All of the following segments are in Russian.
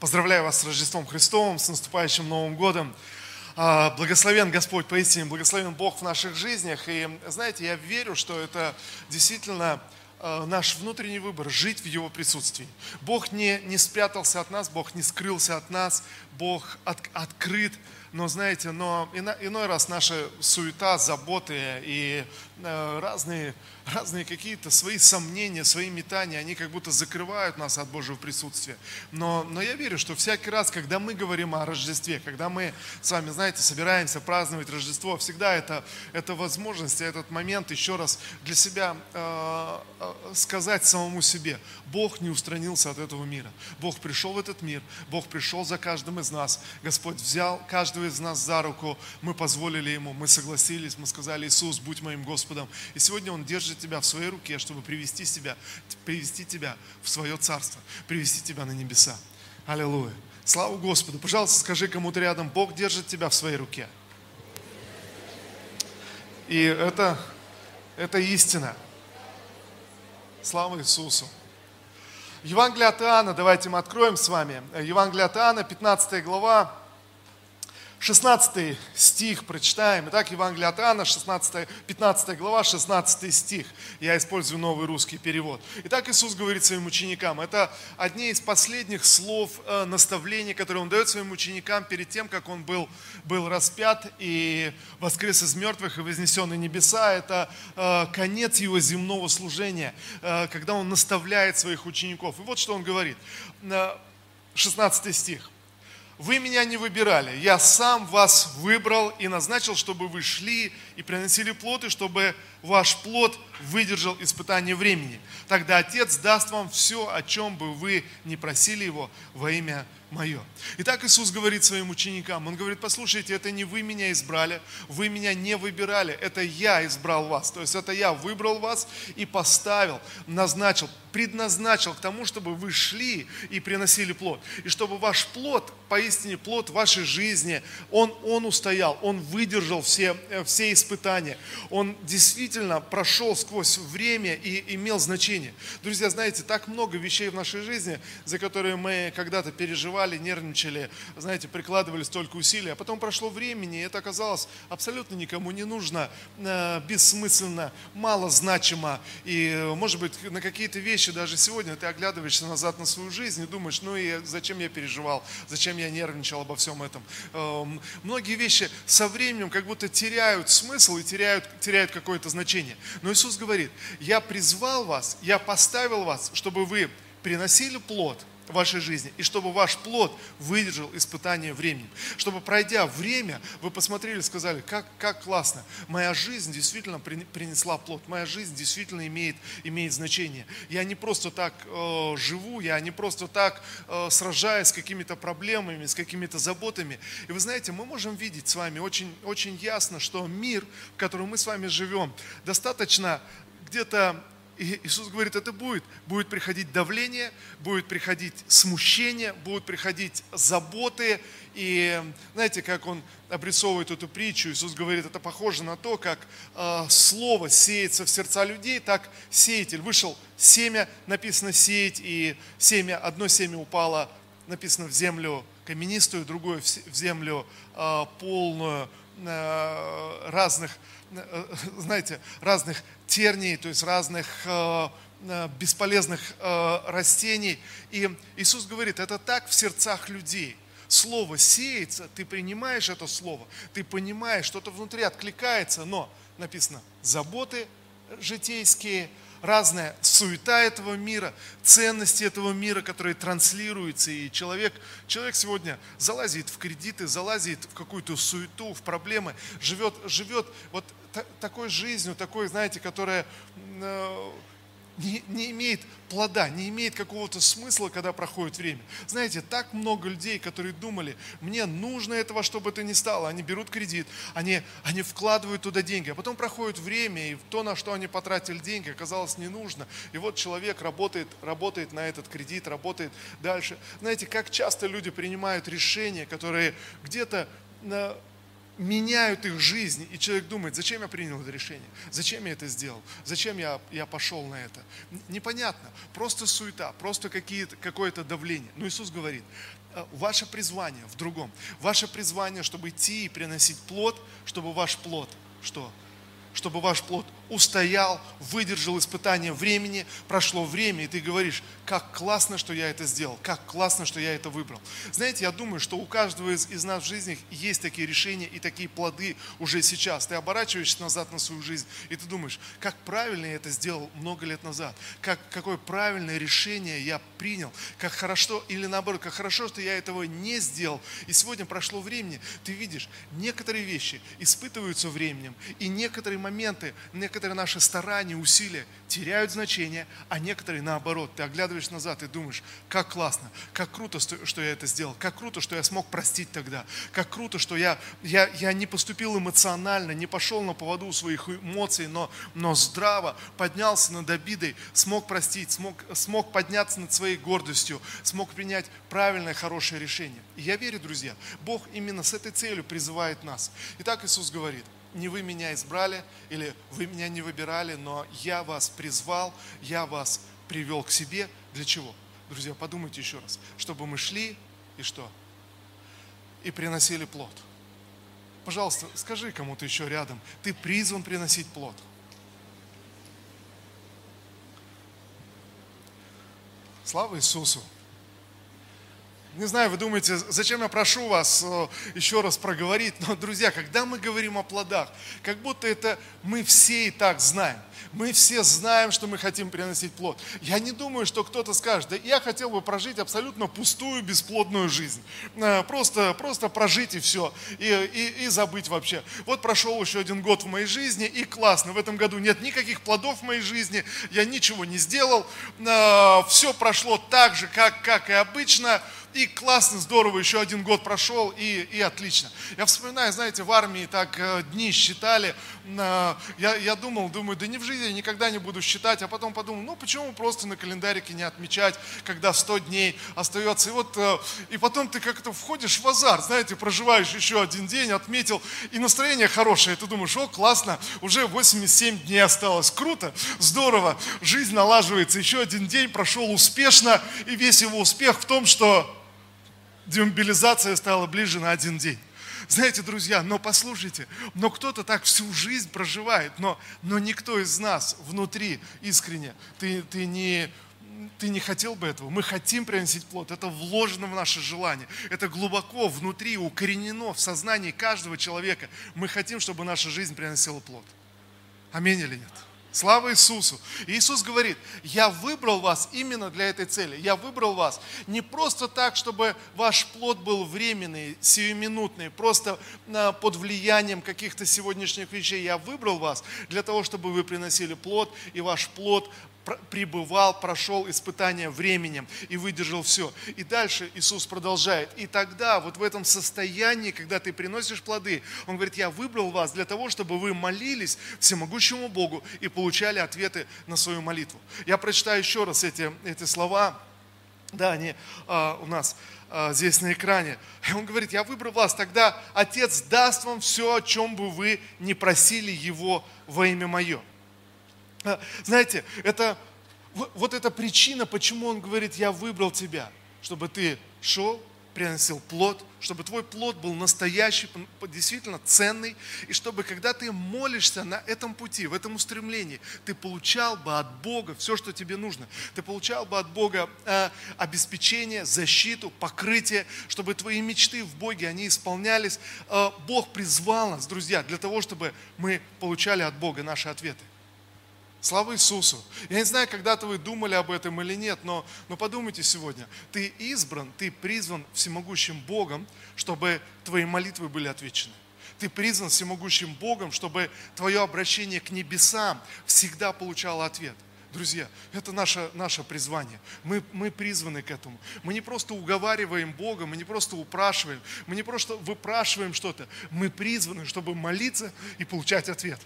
Поздравляю вас с Рождеством Христовым, с наступающим Новым Годом. А, благословен Господь, поистине, благословен Бог в наших жизнях. И знаете, я верю, что это действительно а, наш внутренний выбор, жить в Его присутствии. Бог не, не спрятался от нас, Бог не скрылся от нас, Бог от, открыт. Но знаете, но иной раз наша суета, заботы и разные разные какие-то свои сомнения, свои метания, они как будто закрывают нас от Божьего присутствия. Но, но я верю, что всякий раз, когда мы говорим о Рождестве, когда мы с вами, знаете, собираемся праздновать Рождество, всегда это, это возможность, этот момент еще раз для себя э, э, сказать самому себе, Бог не устранился от этого мира. Бог пришел в этот мир, Бог пришел за каждым из нас. Господь взял каждого из нас за руку, мы позволили Ему, мы согласились, мы сказали, Иисус, будь моим Господом. И сегодня Он держит тебя в своей руке, чтобы привести себя, привести тебя в свое царство, привести тебя на небеса. Аллилуйя. Слава Господу. Пожалуйста, скажи кому-то рядом, Бог держит тебя в своей руке. И это, это истина. Слава Иисусу. Евангелие от Иоанна, давайте мы откроем с вами. Евангелие от Иоанна, 15 глава, 16 стих прочитаем. Итак, Евангелие от Иоанна, 16, 15 глава, 16 стих. Я использую новый русский перевод. Итак, Иисус говорит своим ученикам. Это одни из последних слов э, наставления, которые Он дает своим ученикам перед тем, как Он был, был распят и воскрес из мертвых и вознесен на небеса. Это э, конец Его земного служения, э, когда Он наставляет своих учеников. И вот что Он говорит. 16 стих. Вы меня не выбирали, я сам вас выбрал и назначил, чтобы вы шли и приносили плод, и чтобы ваш плод выдержал испытание времени. Тогда Отец даст вам все, о чем бы вы не просили Его во имя мое. Итак, Иисус говорит своим ученикам, Он говорит, послушайте, это не вы меня избрали, вы меня не выбирали, это я избрал вас. То есть это я выбрал вас и поставил, назначил, предназначил к тому, чтобы вы шли и приносили плод. И чтобы ваш плод, поистине плод вашей жизни, он, он устоял, он выдержал все, э, все испытания. Он действительно прошел сквозь время и имел значение. Друзья, знаете, так много вещей в нашей жизни, за которые мы когда-то переживали, нервничали, знаете, прикладывали столько усилий, а потом прошло времени, и это оказалось абсолютно никому не нужно, э, бессмысленно, мало значимо, и, э, может быть, на какие-то вещи вещи даже сегодня ты оглядываешься назад на свою жизнь и думаешь, ну и зачем я переживал, зачем я нервничал обо всем этом. Эм, многие вещи со временем как будто теряют смысл и теряют, теряют какое-то значение. Но Иисус говорит, я призвал вас, я поставил вас, чтобы вы приносили плод – вашей жизни, и чтобы ваш плод выдержал испытание временем. Чтобы пройдя время, вы посмотрели сказали, как, как классно, моя жизнь действительно принесла плод, моя жизнь действительно имеет, имеет значение. Я не просто так э, живу, я не просто так э, сражаюсь с какими-то проблемами, с какими-то заботами. И вы знаете, мы можем видеть с вами очень, очень ясно, что мир, в котором мы с вами живем, достаточно где-то и Иисус говорит, это будет. Будет приходить давление, будет приходить смущение, будут приходить заботы. И знаете, как он обрисовывает эту притчу, Иисус говорит, это похоже на то, как э, слово сеется в сердца людей, так сеятель. Вышел семя, написано сеять, и семя, одно семя упало, написано в землю каменистую, другое в землю э, полную э, разных знаете, разных терний, то есть разных э, э, бесполезных растений. И Иисус говорит, это так в сердцах людей. Слово сеется, ты принимаешь это слово, ты понимаешь, что-то внутри откликается, но написано заботы житейские, разная суета этого мира, ценности этого мира, которые транслируются. И человек, человек сегодня залазит в кредиты, залазит в какую-то суету, в проблемы, живет, живет вот такой жизнью, такой, знаете, которая э, не, не имеет плода, не имеет какого-то смысла, когда проходит время. Знаете, так много людей, которые думали, мне нужно этого, чтобы это не стало. Они берут кредит, они, они вкладывают туда деньги, а потом проходит время, и то, на что они потратили деньги, оказалось не нужно. И вот человек работает, работает на этот кредит, работает дальше. Знаете, как часто люди принимают решения, которые где-то меняют их жизнь, и человек думает, зачем я принял это решение, зачем я это сделал, зачем я, я пошел на это. Непонятно, просто суета, просто какое-то давление. Но Иисус говорит, «Э, ваше призвание в другом. Ваше призвание, чтобы идти и приносить плод, чтобы ваш плод, что? Чтобы ваш плод устоял, выдержал испытание времени, прошло время, и ты говоришь, как классно, что я это сделал, как классно, что я это выбрал. Знаете, я думаю, что у каждого из, из нас в жизни есть такие решения и такие плоды уже сейчас. Ты оборачиваешься назад на свою жизнь, и ты думаешь, как правильно я это сделал много лет назад, как, какое правильное решение я принял, как хорошо, или наоборот, как хорошо, что я этого не сделал. И сегодня прошло времени, ты видишь, некоторые вещи испытываются временем, и некоторые моменты, некоторые некоторые наши старания, усилия теряют значение, а некоторые наоборот. Ты оглядываешь назад и думаешь, как классно, как круто, что я это сделал, как круто, что я смог простить тогда, как круто, что я, я, я не поступил эмоционально, не пошел на поводу своих эмоций, но, но здраво поднялся над обидой, смог простить, смог, смог подняться над своей гордостью, смог принять правильное, хорошее решение. И я верю, друзья, Бог именно с этой целью призывает нас. Итак, Иисус говорит – не вы меня избрали или вы меня не выбирали, но я вас призвал, я вас привел к себе. Для чего? Друзья, подумайте еще раз. Чтобы мы шли и что? И приносили плод. Пожалуйста, скажи кому-то еще рядом, ты призван приносить плод. Слава Иисусу! Не знаю, вы думаете, зачем я прошу вас э, еще раз проговорить, но, друзья, когда мы говорим о плодах, как будто это мы все и так знаем. Мы все знаем, что мы хотим приносить плод. Я не думаю, что кто-то скажет, да я хотел бы прожить абсолютно пустую, бесплодную жизнь. Э, просто, просто прожить и все, и, и, и забыть вообще. Вот прошел еще один год в моей жизни, и классно, в этом году нет никаких плодов в моей жизни, я ничего не сделал, э, все прошло так же, как, как и обычно, и классно, здорово, еще один год прошел, и, и отлично. Я вспоминаю, знаете, в армии так э, дни считали, э, я, я думал, думаю, да не в жизни я никогда не буду считать, а потом подумал, ну почему просто на календарике не отмечать, когда 100 дней остается. И вот, э, и потом ты как-то входишь в азарт, знаете, проживаешь еще один день, отметил, и настроение хорошее, ты думаешь, о, классно, уже 87 дней осталось, круто, здорово, жизнь налаживается, еще один день прошел успешно, и весь его успех в том, что демобилизация стала ближе на один день. Знаете, друзья, но послушайте, но кто-то так всю жизнь проживает, но, но никто из нас внутри искренне, ты, ты не, ты не хотел бы этого. Мы хотим приносить плод. Это вложено в наше желание. Это глубоко внутри укоренено в сознании каждого человека. Мы хотим, чтобы наша жизнь приносила плод. Аминь или нет? Слава Иисусу. Иисус говорит, я выбрал вас именно для этой цели. Я выбрал вас не просто так, чтобы ваш плод был временный, сиюминутный, просто а, под влиянием каких-то сегодняшних вещей. Я выбрал вас для того, чтобы вы приносили плод, и ваш плод пребывал, прошел испытание временем и выдержал все. И дальше Иисус продолжает. И тогда, вот в этом состоянии, когда ты приносишь плоды, Он говорит, я выбрал вас для того, чтобы вы молились всемогущему Богу и получали ответы на свою молитву. Я прочитаю еще раз эти, эти слова. Да, они а, у нас а, здесь на экране. И он говорит, я выбрал вас, тогда Отец даст вам все, о чем бы вы не просили Его во имя Мое. А, знаете, это вот эта причина, почему он говорит, я выбрал тебя, чтобы ты шел, приносил плод, чтобы твой плод был настоящий, действительно ценный, и чтобы, когда ты молишься на этом пути, в этом устремлении, ты получал бы от Бога все, что тебе нужно. Ты получал бы от Бога э, обеспечение, защиту, покрытие, чтобы твои мечты в Боге, они исполнялись. Э, Бог призвал нас, друзья, для того, чтобы мы получали от Бога наши ответы. Слава Иисусу! Я не знаю, когда-то вы думали об этом или нет, но, но подумайте сегодня. Ты избран, ты призван всемогущим Богом, чтобы твои молитвы были отвечены. Ты призван всемогущим Богом, чтобы твое обращение к небесам всегда получало ответ. Друзья, это наше, наше призвание. Мы, мы призваны к этому. Мы не просто уговариваем Бога, мы не просто упрашиваем, мы не просто выпрашиваем что-то. Мы призваны, чтобы молиться и получать ответ.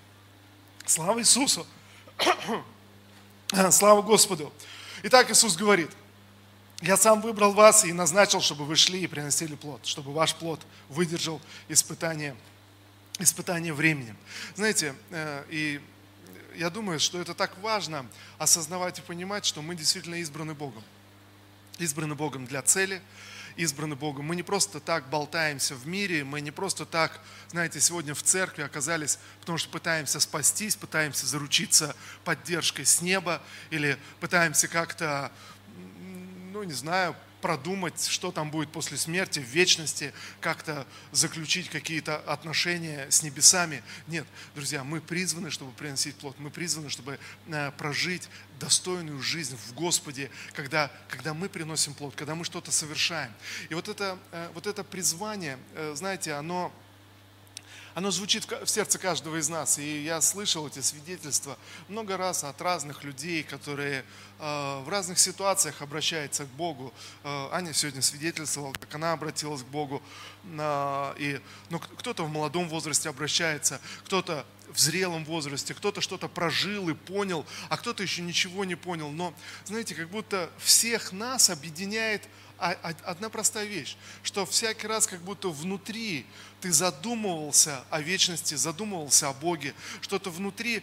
Слава Иисусу! Слава Господу. Итак, Иисус говорит, я сам выбрал вас и назначил, чтобы вы шли и приносили плод, чтобы ваш плод выдержал испытание испытание временем. Знаете, э, и я думаю, что это так важно осознавать и понимать, что мы действительно избраны Богом. Избраны Богом для цели, избраны Богом. Мы не просто так болтаемся в мире, мы не просто так, знаете, сегодня в церкви оказались, потому что пытаемся спастись, пытаемся заручиться поддержкой с неба или пытаемся как-то, ну не знаю, продумать, что там будет после смерти, в вечности, как-то заключить какие-то отношения с небесами. Нет, друзья, мы призваны, чтобы приносить плод, мы призваны, чтобы э, прожить достойную жизнь в Господе, когда, когда мы приносим плод, когда мы что-то совершаем. И вот это, э, вот это призвание, э, знаете, оно оно звучит в сердце каждого из нас. И я слышал эти свидетельства много раз от разных людей, которые э, в разных ситуациях обращаются к Богу. Э, Аня сегодня свидетельствовала, как она обратилась к Богу. И, ну, кто-то в молодом возрасте обращается, кто-то в зрелом возрасте, кто-то что-то прожил и понял, а кто-то еще ничего не понял. Но, знаете, как будто всех нас объединяет одна простая вещь, что всякий раз как будто внутри ты задумывался о вечности, задумывался о Боге, что-то внутри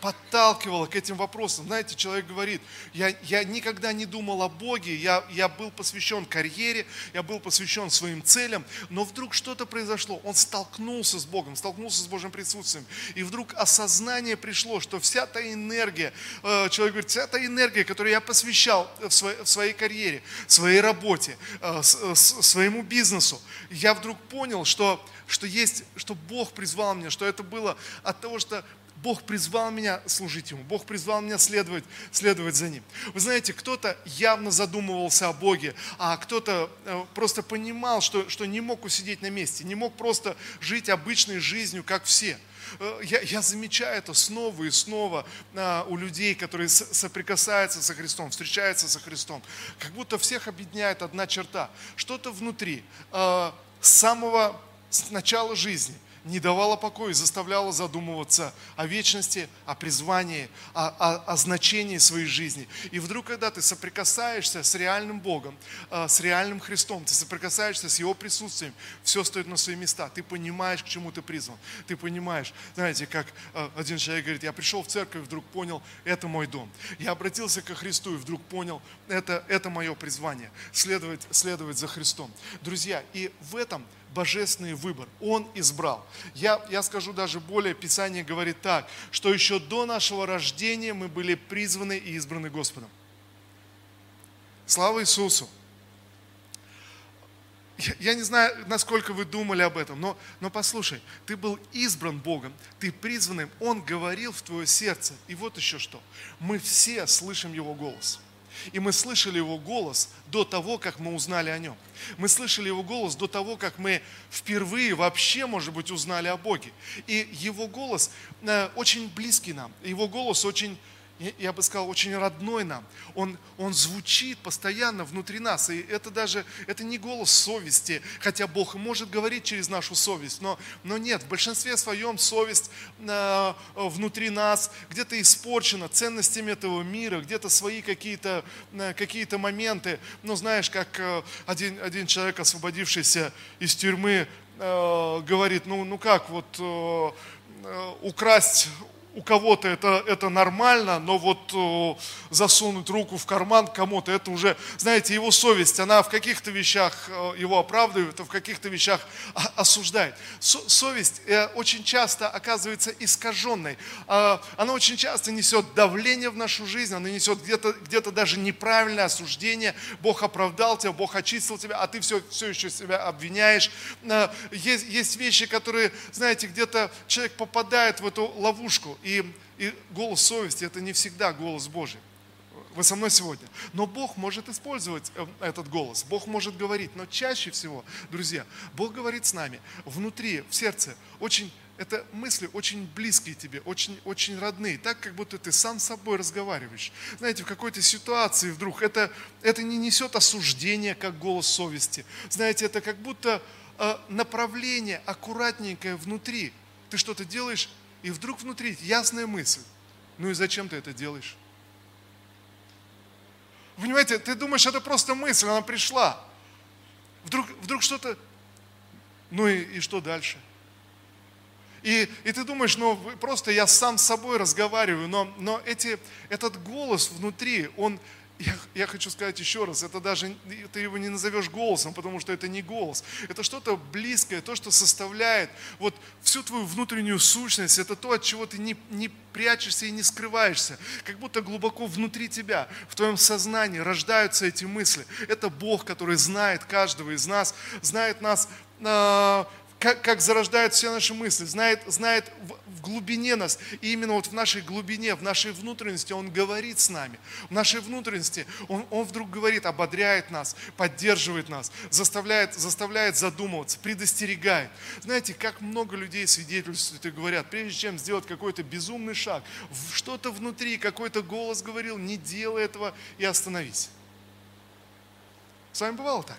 подталкивало к этим вопросам. Знаете, человек говорит, я, я никогда не думал о Боге, я, я был посвящен карьере, я был посвящен своим целям, но вдруг что-то произошло, он столкнулся с Богом, столкнулся с Божьим присутствием, и вдруг осознание пришло, что вся та энергия, э, человек говорит, вся та энергия, которую я посвящал в своей, в своей карьере, своей работе, э, своему бизнесу, я вдруг понял, что что есть, что Бог призвал меня, что это было от того, что Бог призвал меня служить Ему, Бог призвал меня следовать, следовать за Ним. Вы знаете, кто-то явно задумывался о Боге, а кто-то э, просто понимал, что, что не мог усидеть на месте, не мог просто жить обычной жизнью, как все. Э, я, я замечаю это снова и снова а, у людей, которые соприкасаются со Христом, встречаются со Христом. Как будто всех объединяет одна черта. Что-то внутри, а, с самого с начала жизни – не давала покоя, заставляла задумываться о вечности, о призвании, о, о, о значении своей жизни. И вдруг, когда ты соприкасаешься с реальным Богом, э, с реальным Христом, ты соприкасаешься с Его присутствием, все стоит на свои места. Ты понимаешь, к чему ты призван. Ты понимаешь, знаете, как э, один человек говорит, я пришел в церковь, вдруг понял, это мой дом. Я обратился ко Христу и вдруг понял, это, это мое призвание, следовать, следовать за Христом. Друзья, и в этом божественный выбор. Он избрал. Я, я скажу даже более, Писание говорит так, что еще до нашего рождения мы были призваны и избраны Господом. Слава Иисусу! Я, я не знаю, насколько вы думали об этом, но, но послушай, ты был избран Богом, ты призванным, Он говорил в твое сердце. И вот еще что, мы все слышим Его голос – и мы слышали Его голос до того, как мы узнали о Нем. Мы слышали Его голос до того, как мы впервые вообще, может быть, узнали о Боге. И Его голос э, очень близкий нам. Его голос очень я бы сказал, очень родной нам. Он, он звучит постоянно внутри нас. И это даже, это не голос совести, хотя Бог может говорить через нашу совесть, но, но нет, в большинстве своем совесть э, внутри нас где-то испорчена ценностями этого мира, где-то свои какие-то э, какие моменты. Ну, знаешь, как э, один, один человек, освободившийся из тюрьмы, э, говорит, ну, ну как, вот э, э украсть у кого-то это, это нормально, но вот о, засунуть руку в карман кому-то, это уже, знаете, его совесть, она в каких-то вещах о, его оправдывает, а в каких-то вещах осуждает. Со, совесть э, очень часто оказывается искаженной. Э, она очень часто несет давление в нашу жизнь, она несет где-то где даже неправильное осуждение. Бог оправдал тебя, Бог очистил тебя, а ты все, все еще себя обвиняешь. Э, есть, есть вещи, которые, знаете, где-то человек попадает в эту ловушку, и, и голос совести – это не всегда голос Божий. Вы со мной сегодня. Но Бог может использовать э, этот голос, Бог может говорить, но чаще всего, друзья, Бог говорит с нами внутри, в сердце, очень это мысли очень близкие тебе, очень, очень родные, так как будто ты сам с собой разговариваешь. Знаете, в какой-то ситуации вдруг это, это не несет осуждения, как голос совести. Знаете, это как будто э, направление аккуратненькое внутри. Ты что-то делаешь, и вдруг внутри ясная мысль. Ну и зачем ты это делаешь? Понимаете, ты думаешь, это просто мысль, она пришла. Вдруг, вдруг что-то... Ну и, и что дальше? И, и ты думаешь, ну просто я сам с собой разговариваю, но, но эти, этот голос внутри, он, я, я хочу сказать еще раз, это даже, ты его не назовешь голосом, потому что это не голос. Это что-то близкое, то, что составляет вот всю твою внутреннюю сущность. Это то, от чего ты не, не прячешься и не скрываешься. Как будто глубоко внутри тебя, в твоем сознании рождаются эти мысли. Это Бог, который знает каждого из нас, знает нас а, как, как зарождают все наши мысли, знает, знает глубине нас. И именно вот в нашей глубине, в нашей внутренности Он говорит с нами. В нашей внутренности Он, он вдруг говорит, ободряет нас, поддерживает нас, заставляет, заставляет задумываться, предостерегает. Знаете, как много людей свидетельствуют и говорят, прежде чем сделать какой-то безумный шаг, что-то внутри, какой-то голос говорил, не делай этого и остановись. С вами бывало так?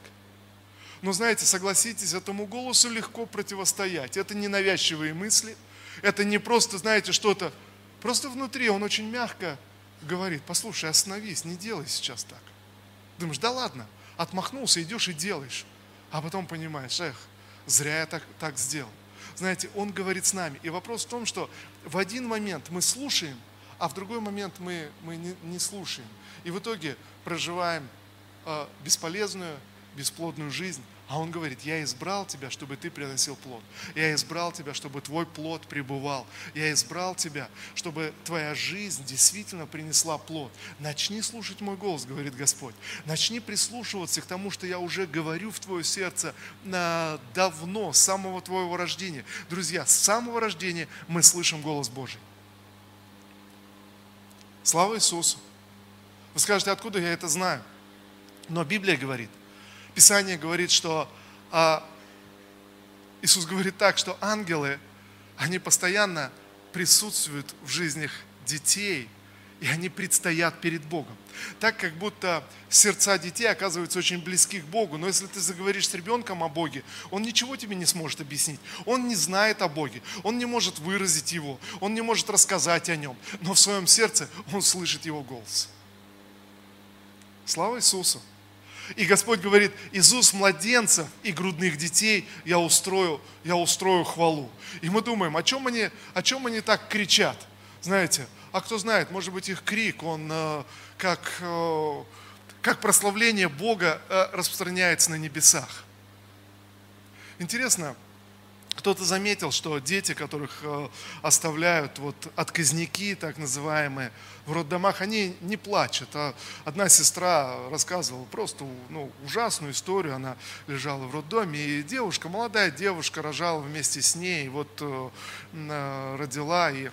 Но знаете, согласитесь, этому голосу легко противостоять. Это не навязчивые мысли, это не просто, знаете, что-то, просто внутри он очень мягко говорит, послушай, остановись, не делай сейчас так. Думаешь, да ладно, отмахнулся, идешь и делаешь. А потом понимаешь, эх, зря я так, так сделал. Знаете, он говорит с нами. И вопрос в том, что в один момент мы слушаем, а в другой момент мы, мы не, не слушаем. И в итоге проживаем э, бесполезную, бесплодную жизнь, а он говорит, я избрал тебя, чтобы ты приносил плод. Я избрал тебя, чтобы твой плод пребывал. Я избрал тебя, чтобы твоя жизнь действительно принесла плод. Начни слушать мой голос, говорит Господь. Начни прислушиваться к тому, что я уже говорю в твое сердце давно, с самого твоего рождения. Друзья, с самого рождения мы слышим голос Божий. Слава Иисусу! Вы скажете, откуда я это знаю? Но Библия говорит – Писание говорит, что а, Иисус говорит так, что ангелы, они постоянно присутствуют в жизнях детей, и они предстоят перед Богом. Так как будто сердца детей оказываются очень близки к Богу. Но если ты заговоришь с ребенком о Боге, он ничего тебе не сможет объяснить. Он не знает о Боге, он не может выразить его, он не может рассказать о нем. Но в своем сердце он слышит его голос. Слава Иисусу! И Господь говорит, из уст младенцев и грудных детей я устрою, я устрою хвалу. И мы думаем, о чем они, о чем они так кричат? Знаете, а кто знает, может быть их крик, он э, как, э, как прославление Бога э, распространяется на небесах. Интересно, кто-то заметил, что дети, которых э, оставляют вот отказники, так называемые, в роддомах, они не плачут. А одна сестра рассказывала просто ну, ужасную историю. Она лежала в роддоме, и девушка, молодая девушка, рожала вместе с ней, вот э, э, родила, и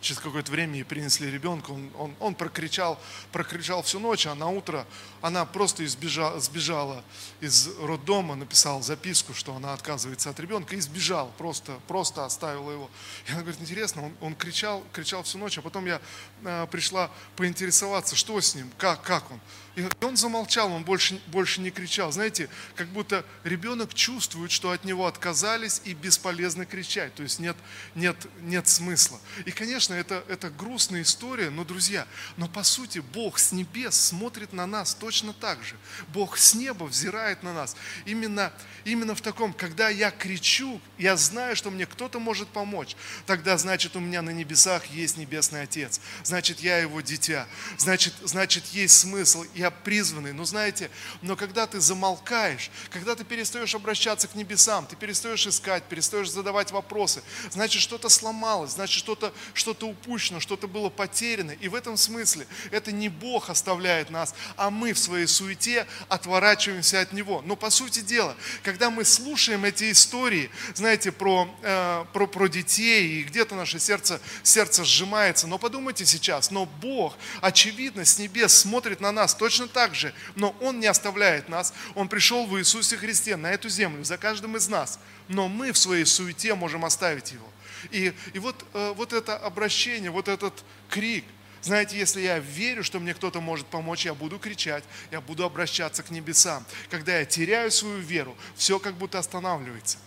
через какое-то время ей принесли ребенка, он, он, он прокричал, прокричал всю ночь, а на утро она просто избежала, сбежала из роддома, написала записку, что она отказывается от ребенка и сбежал, просто, просто оставила его. И она говорит, интересно, он, он кричал, кричал всю ночь, а потом я э, пришла поинтересоваться, что с ним, как, как он. И он замолчал, он больше, больше не кричал. Знаете, как будто ребенок чувствует, что от него отказались и бесполезно кричать. То есть нет, нет, нет смысла. И, конечно, это, это грустная история, но, друзья, но по сути Бог с небес смотрит на нас точно так же. Бог с неба взирает на нас. Именно, именно в таком, когда я кричу, я знаю, что мне кто-то может помочь, тогда значит у меня на небесах есть Небесный Отец. Значит, я его дитя. Значит, значит есть смысл я призванный. Но знаете, но когда ты замолкаешь, когда ты перестаешь обращаться к небесам, ты перестаешь искать, перестаешь задавать вопросы, значит что-то сломалось, значит что-то что упущено, что-то было потеряно. И в этом смысле это не Бог оставляет нас, а мы в своей суете отворачиваемся от Него. Но по сути дела, когда мы слушаем эти истории, знаете, про, э, про, про детей, и где-то наше сердце, сердце сжимается, но подумайте сейчас, но Бог, очевидно, с небес смотрит на нас точно точно так же. Но Он не оставляет нас. Он пришел в Иисусе Христе на эту землю за каждым из нас. Но мы в своей суете можем оставить Его. И, и вот, э, вот это обращение, вот этот крик, знаете, если я верю, что мне кто-то может помочь, я буду кричать, я буду обращаться к небесам. Когда я теряю свою веру, все как будто останавливается.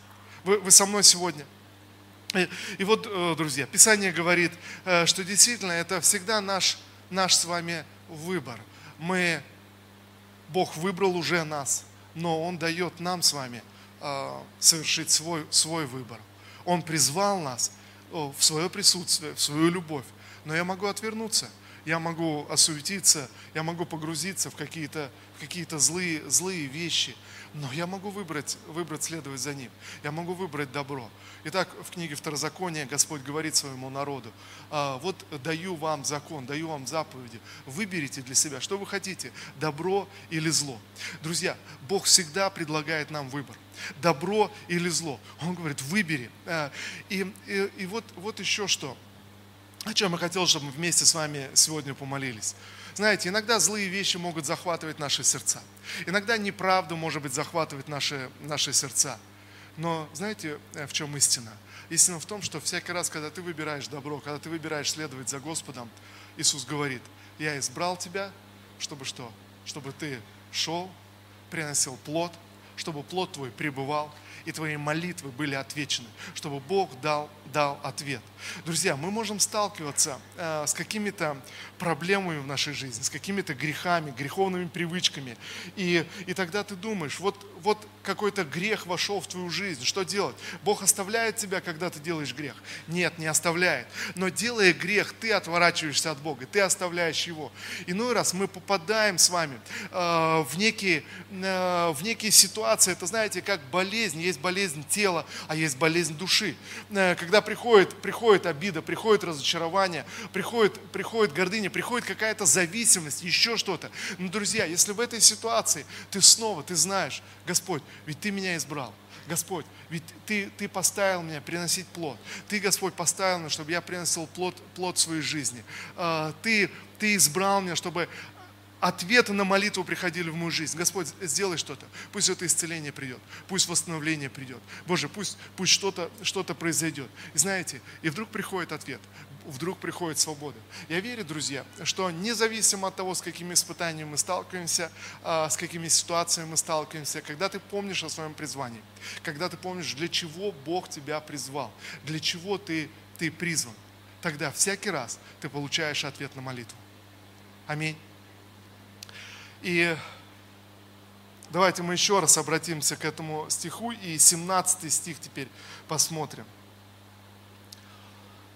Вы, вы со мной сегодня? И, и вот, э, друзья, Писание говорит, э, что действительно это всегда наш, наш с вами выбор мы, Бог выбрал уже нас, но Он дает нам с вами э, совершить свой, свой выбор. Он призвал нас в свое присутствие, в свою любовь. Но я могу отвернуться, я могу осуетиться, я могу погрузиться в какие-то какие злые, злые вещи. Но я могу выбрать, выбрать следовать за ним. Я могу выбрать добро. Итак, в книге Второзакония Господь говорит своему народу, «А, вот даю вам закон, даю вам заповеди, выберите для себя, что вы хотите, добро или зло. Друзья, Бог всегда предлагает нам выбор добро или зло. Он говорит, выбери. А, и, и, и вот, вот еще что, о чем я хотел, чтобы мы вместе с вами сегодня помолились. Знаете, иногда злые вещи могут захватывать наши сердца. Иногда неправда, может быть, захватывать наши, наши сердца. Но знаете, э, в чем истина? Истина в том, что всякий раз, когда ты выбираешь добро, когда ты выбираешь следовать за Господом, Иисус говорит, я избрал тебя, чтобы что? Чтобы ты шел, приносил плод, чтобы плод твой пребывал, и твои молитвы были отвечены, чтобы Бог дал, дал ответ. Друзья, мы можем сталкиваться э, с какими-то проблемами в нашей жизни, с какими-то грехами, греховными привычками. И, и тогда ты думаешь, вот, вот какой-то грех вошел в твою жизнь, что делать? Бог оставляет тебя, когда ты делаешь грех? Нет, не оставляет. Но делая грех, ты отворачиваешься от Бога, ты оставляешь Его. Иной раз мы попадаем с вами э, в, некие, э, в некие ситуации, это знаете, как болезнь, есть болезнь тела, а есть болезнь души. Э, когда приходит, приходит обида, приходит разочарование, приходит, приходит гордыня, приходит какая-то зависимость, еще что-то. Но, друзья, если в этой ситуации ты снова, ты знаешь, Господь, ведь Ты меня избрал. Господь, ведь ты, ты поставил меня приносить плод. Ты, Господь, поставил меня, чтобы я приносил плод, плод своей жизни. А, ты, ты избрал меня, чтобы ответы на молитву приходили в мою жизнь. Господь, сделай что-то. Пусть это исцеление придет. Пусть восстановление придет. Боже, пусть, пусть что-то что произойдет. И знаете, и вдруг приходит ответ вдруг приходит свобода. Я верю, друзья, что независимо от того, с какими испытаниями мы сталкиваемся, а, с какими ситуациями мы сталкиваемся, когда ты помнишь о своем призвании, когда ты помнишь, для чего Бог тебя призвал, для чего ты, ты призван, тогда всякий раз ты получаешь ответ на молитву. Аминь. И давайте мы еще раз обратимся к этому стиху и 17 стих теперь посмотрим.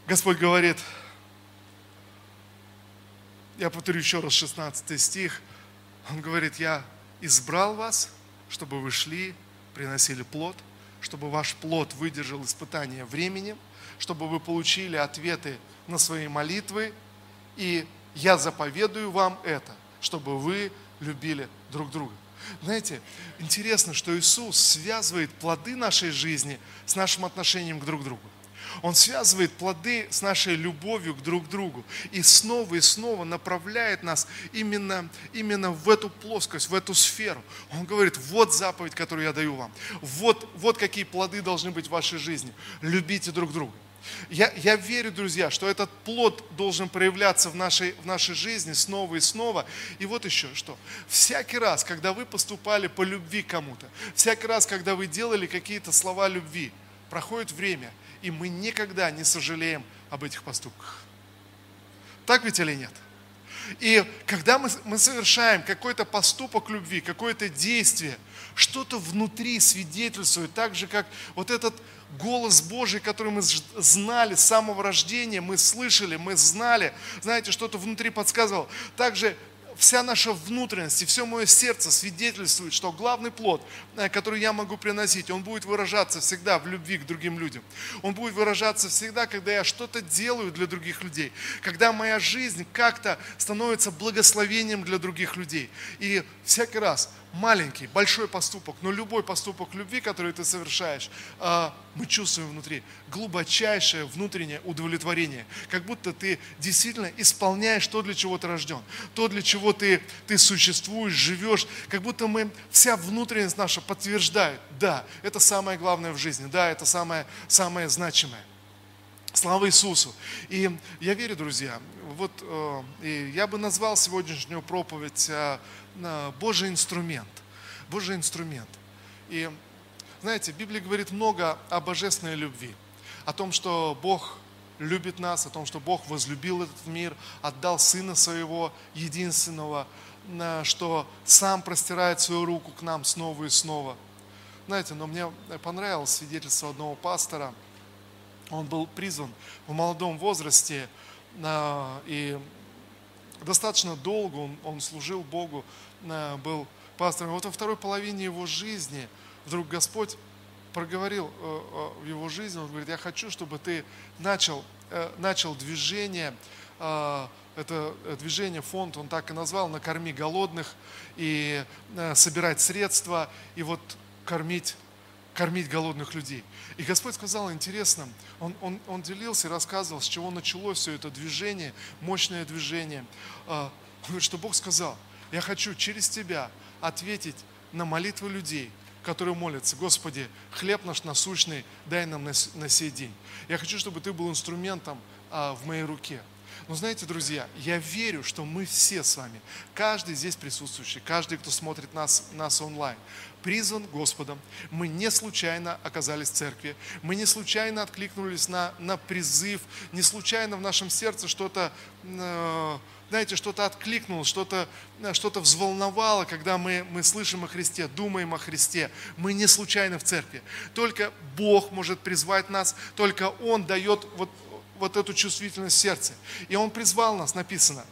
Господь говорит, я повторю еще раз 16 стих, Он говорит, я избрал вас, чтобы вы шли, приносили плод, чтобы ваш плод выдержал испытание временем, чтобы вы получили ответы на свои молитвы, и я заповедую вам это, чтобы вы любили друг друга. Знаете, интересно, что Иисус связывает плоды нашей жизни с нашим отношением к друг другу. Он связывает плоды с нашей любовью к друг другу и снова и снова направляет нас именно, именно в эту плоскость, в эту сферу. Он говорит, вот заповедь, которую я даю вам. Вот, вот какие плоды должны быть в вашей жизни. Любите друг друга. Я, я верю, друзья, что этот плод должен проявляться в нашей, в нашей жизни снова и снова. И вот еще что. Всякий раз, когда вы поступали по любви кому-то, всякий раз, когда вы делали какие-то слова любви, проходит время, и мы никогда не сожалеем об этих поступках. Так ведь или нет? И когда мы, мы совершаем какой-то поступок любви, какое-то действие, что-то внутри свидетельствует, так же, как вот этот голос Божий, который мы знали с самого рождения, мы слышали, мы знали, знаете, что-то внутри подсказывал. Также вся наша внутренность и все мое сердце свидетельствует, что главный плод, э, который я могу приносить, он будет выражаться всегда в любви к другим людям. Он будет выражаться всегда, когда я что-то делаю для других людей, когда моя жизнь как-то становится благословением для других людей. И всякий раз маленький, большой поступок, но любой поступок любви, который ты совершаешь, а, мы чувствуем внутри глубочайшее внутреннее удовлетворение. Как будто ты действительно исполняешь то, для чего ты рожден, то, для чего ты, ты существуешь, живешь. Как будто мы, вся внутренность наша подтверждает, да, это самое главное в жизни, да, это самое, самое значимое. Слава Иисусу! И я верю, друзья, вот э, и я бы назвал сегодняшнюю проповедь э, Божий инструмент. Божий инструмент. И знаете, Библия говорит много о божественной любви, о том, что Бог любит нас, о том, что Бог возлюбил этот мир, отдал Сына Своего единственного, что Сам простирает свою руку к нам снова и снова. Знаете, но мне понравилось свидетельство одного пастора, он был призван в молодом возрасте, а, и достаточно долго он, он служил Богу, а, был пастором. Вот во второй половине его жизни вдруг Господь проговорил э, в его жизни, он говорит, я хочу, чтобы ты начал, э, начал движение, а, это движение, фонд, он так и назвал, «Накорми голодных» и э, собирать средства, и вот кормить кормить голодных людей. И Господь сказал, интересно, он, он, он делился и рассказывал, с чего началось все это движение, мощное движение. А, что Бог сказал, я хочу через тебя ответить на молитвы людей, которые молятся, Господи, хлеб наш насущный дай нам на, на сей день. Я хочу, чтобы Ты был инструментом а, в моей руке. Но знаете, друзья, я верю, что мы все с вами, каждый здесь присутствующий, каждый, кто смотрит нас, нас онлайн, призван Господом. Мы не случайно оказались в церкви, мы не случайно откликнулись на, на призыв, не случайно в нашем сердце что-то, э, знаете, что-то откликнулось, что-то э, что взволновало, когда мы, мы слышим о Христе, думаем о Христе. Мы не случайно в церкви. Только Бог может призвать нас, только Он дает вот, вот эту чувствительность в сердце. И Он призвал нас, написано,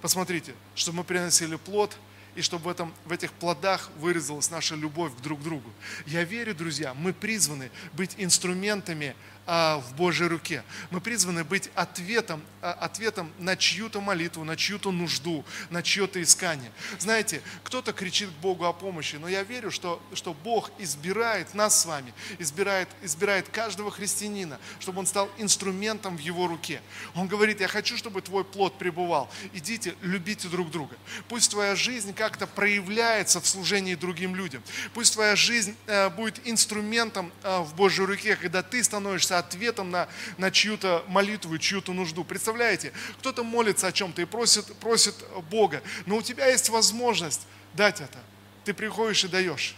посмотрите, чтобы мы приносили плод – и чтобы в, этом, в этих плодах вырезалась наша любовь друг к другу. Я верю, друзья, мы призваны быть инструментами в Божьей руке. Мы призваны быть ответом, а, ответом на чью-то молитву, на чью-то нужду, на чье-то искание. Знаете, кто-то кричит к Богу о помощи, но я верю, что, что Бог избирает нас с вами, избирает, избирает каждого христианина, чтобы он стал инструментом в его руке. Он говорит, я хочу, чтобы твой плод пребывал. Идите, любите друг друга. Пусть твоя жизнь как-то проявляется в служении другим людям. Пусть твоя жизнь э, будет инструментом э, в Божьей руке, когда ты становишься ответом на, на чью-то молитву, чью-то нужду. Представляете, кто-то молится о чем-то и просит, просит Бога, но у тебя есть возможность дать это. Ты приходишь и даешь.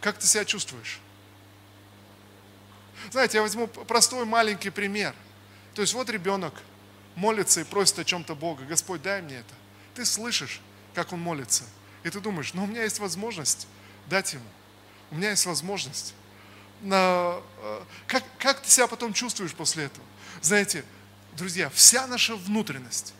Как ты себя чувствуешь? Знаете, я возьму простой маленький пример. То есть вот ребенок молится и просит о чем-то Бога. Господь, дай мне это. Ты слышишь, как он молится. И ты думаешь, ну у меня есть возможность дать ему. У меня есть возможность на, э, как, как ты себя потом чувствуешь после этого? Знаете, друзья, вся наша внутренность,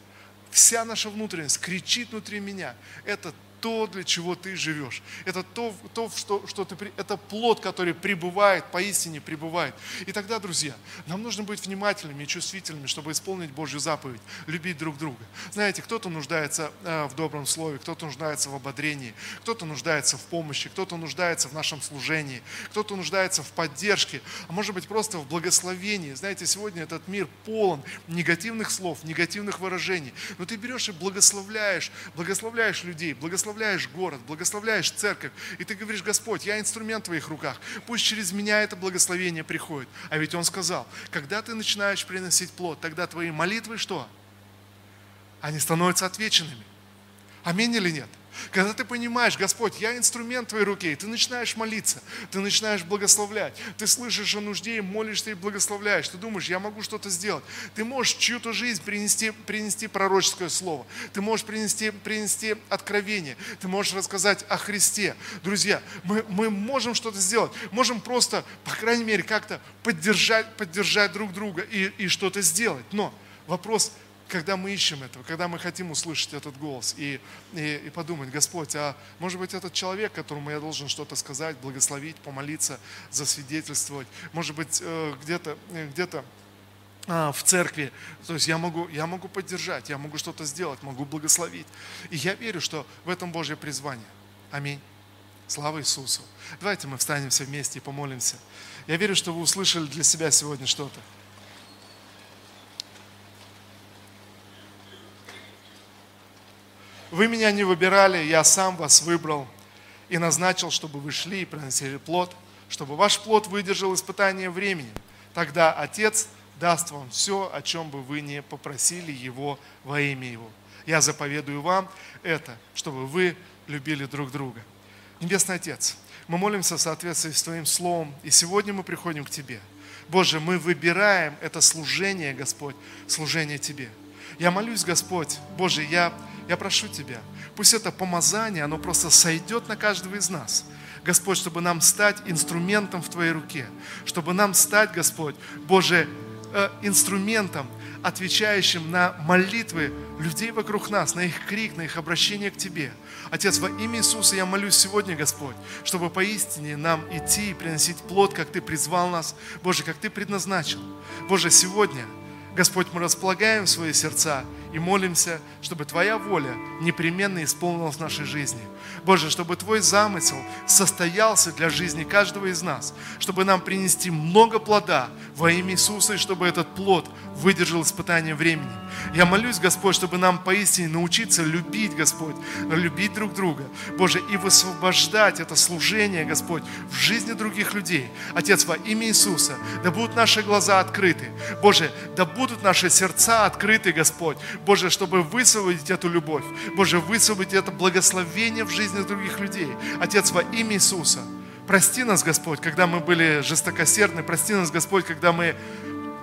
вся наша внутренность кричит внутри меня. Это то, для чего ты живешь. Это то, то что, что ты, это плод, который пребывает, поистине пребывает. И тогда, друзья, нам нужно быть внимательными и чувствительными, чтобы исполнить Божью заповедь, любить друг друга. Знаете, кто-то нуждается э, в добром слове, кто-то нуждается в ободрении, кто-то нуждается в помощи, кто-то нуждается в нашем служении, кто-то нуждается в поддержке, а может быть просто в благословении. Знаете, сегодня этот мир полон негативных слов, негативных выражений. Но ты берешь и благословляешь, благословляешь людей, благословляешь благословляешь город, благословляешь церковь, и ты говоришь, Господь, я инструмент в твоих руках, пусть через меня это благословение приходит. А ведь Он сказал, когда ты начинаешь приносить плод, тогда твои молитвы что? Они становятся отвеченными. Аминь или нет? Когда ты понимаешь, Господь, я инструмент твоей руке, и ты начинаешь молиться, ты начинаешь благословлять, ты слышишь о нужде и молишься и благословляешь, ты думаешь, я могу что-то сделать. Ты можешь чью-то жизнь принести, принести пророческое слово, ты можешь принести, принести откровение, ты можешь рассказать о Христе. Друзья, мы, мы можем что-то сделать, можем просто, по крайней мере, как-то поддержать, поддержать друг друга и, и что-то сделать. Но вопрос – когда мы ищем этого, когда мы хотим услышать этот голос и, и, и подумать, Господь, а может быть этот человек, которому я должен что-то сказать, благословить, помолиться, засвидетельствовать, может быть э, где-то где а, в церкви, то есть я могу, я могу поддержать, я могу что-то сделать, могу благословить. И я верю, что в этом Божье призвание. Аминь. Слава Иисусу. Давайте мы встанем все вместе и помолимся. Я верю, что вы услышали для себя сегодня что-то. Вы меня не выбирали, я сам вас выбрал и назначил, чтобы вы шли и приносили плод, чтобы ваш плод выдержал испытание времени. Тогда Отец даст вам все, о чем бы вы не попросили Его во имя Его. Я заповедую вам это, чтобы вы любили друг друга. Небесный Отец, мы молимся в соответствии с Твоим Словом, и сегодня мы приходим к Тебе. Боже, мы выбираем это служение, Господь, служение Тебе. Я молюсь, Господь, Боже, я я прошу Тебя, пусть это помазание, оно просто сойдет на каждого из нас. Господь, чтобы нам стать инструментом в Твоей руке, чтобы нам стать, Господь, Боже, э, инструментом, отвечающим на молитвы людей вокруг нас, на их крик, на их обращение к Тебе. Отец, во имя Иисуса я молюсь сегодня, Господь, чтобы поистине нам идти и приносить плод, как Ты призвал нас, Боже, как Ты предназначил. Боже, сегодня, Господь, мы располагаем свои сердца и молимся, чтобы Твоя воля непременно исполнилась в нашей жизни. Боже, чтобы Твой замысел состоялся для жизни каждого из нас, чтобы нам принести много плода во имя Иисуса, и чтобы этот плод выдержал испытание времени. Я молюсь, Господь, чтобы нам поистине научиться любить, Господь, любить друг друга, Боже, и высвобождать это служение, Господь, в жизни других людей. Отец, во имя Иисуса, да будут наши глаза открыты, Боже, да будут наши сердца открыты, Господь, Боже, чтобы высвободить эту любовь, Боже, высвободить это благословение в жизни других людей. Отец, во имя Иисуса, прости нас, Господь, когда мы были жестокосердны, прости нас, Господь, когда мы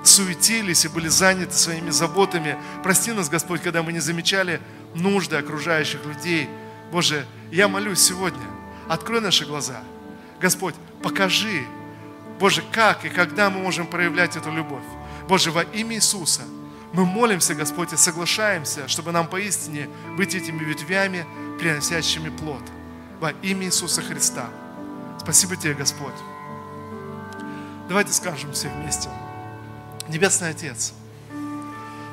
суетились и были заняты своими заботами. Прости нас, Господь, когда мы не замечали нужды окружающих людей. Боже, я молюсь сегодня, открой наши глаза. Господь, покажи, Боже, как и когда мы можем проявлять эту любовь. Боже, во имя Иисуса – мы молимся, Господь, и соглашаемся, чтобы нам поистине быть этими ветвями, приносящими плод. Во имя Иисуса Христа. Спасибо Тебе, Господь. Давайте скажем все вместе. Небесный Отец,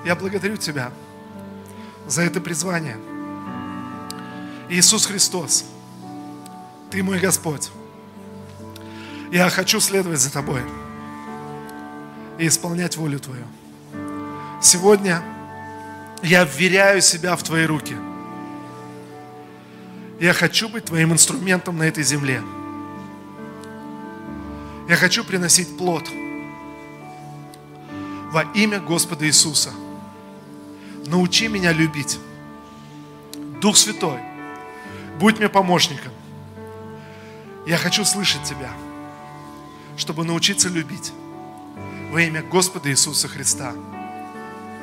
я благодарю Тебя за это призвание. Иисус Христос, Ты мой Господь. Я хочу следовать за Тобой и исполнять волю Твою. Сегодня я вверяю себя в Твои руки. Я хочу быть Твоим инструментом на этой земле. Я хочу приносить плод во имя Господа Иисуса. Научи меня любить. Дух Святой, будь мне помощником. Я хочу слышать Тебя, чтобы научиться любить во имя Господа Иисуса Христа.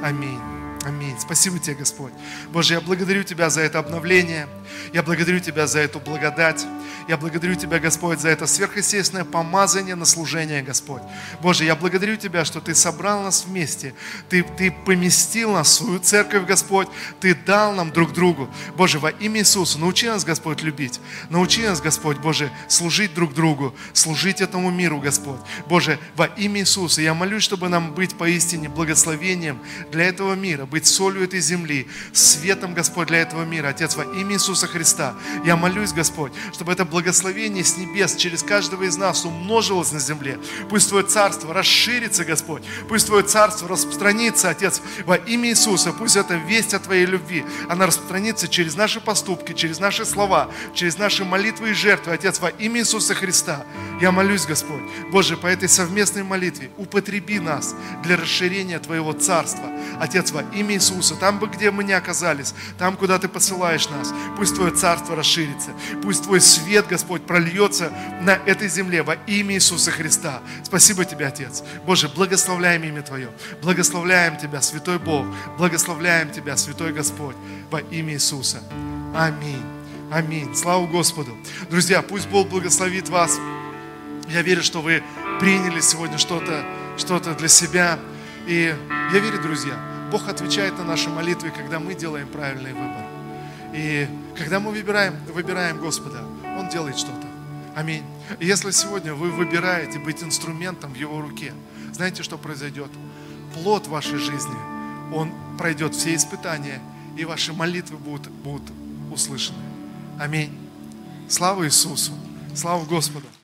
Аминь. Аминь. Спасибо тебе, Господь. Боже, я благодарю Тебя за это обновление. Я благодарю Тебя за эту благодать. Я благодарю Тебя, Господь, за это сверхъестественное помазание на служение, Господь. Боже, я благодарю Тебя, что Ты собрал нас вместе. Ты, ты поместил нас в свою церковь, Господь. Ты дал нам друг другу. Боже, во имя Иисуса, научи нас, Господь, любить. Научи нас, Господь, Боже, служить друг другу, служить этому миру, Господь. Боже, во имя Иисуса, я молюсь, чтобы нам быть поистине благословением для этого мира, быть солью этой земли, светом, Господь, для этого мира. Отец, во имя Иисуса Христа, я молюсь, Господь, чтобы это благословение с небес через каждого из нас умножилось на земле. Пусть Твое Царство расширится, Господь. Пусть Твое Царство распространится, Отец, во имя Иисуса. Пусть эта весть о Твоей любви, она распространится через наши поступки, через наши слова, через наши молитвы и жертвы, Отец, во имя Иисуса Христа. Я молюсь, Господь, Боже, по этой совместной молитве употреби нас для расширения Твоего Царства. Отец, во имя Иисуса, там бы, где мы не оказались, там, куда Ты посылаешь нас, пусть Твое Царство расширится, пусть Твой свет, Господь, прольется на этой земле во имя Иисуса Христа. Спасибо Тебе, Отец. Боже, благословляем имя Твое, благословляем Тебя, Святой Бог, благословляем Тебя, Святой Господь, во имя Иисуса. Аминь. Аминь. Слава Господу. Друзья, пусть Бог благословит вас. Я верю, что вы приняли сегодня что-то что для себя. И я верю, друзья, Бог отвечает на наши молитвы, когда мы делаем правильный выбор. И когда мы выбираем, выбираем Господа, Он делает что-то. Аминь. И если сегодня вы выбираете быть инструментом в Его руке, знаете, что произойдет? Плод вашей жизни, он пройдет все испытания, и ваши молитвы будут, будут услышаны. Аминь. Слава Иисусу. Слава Господу.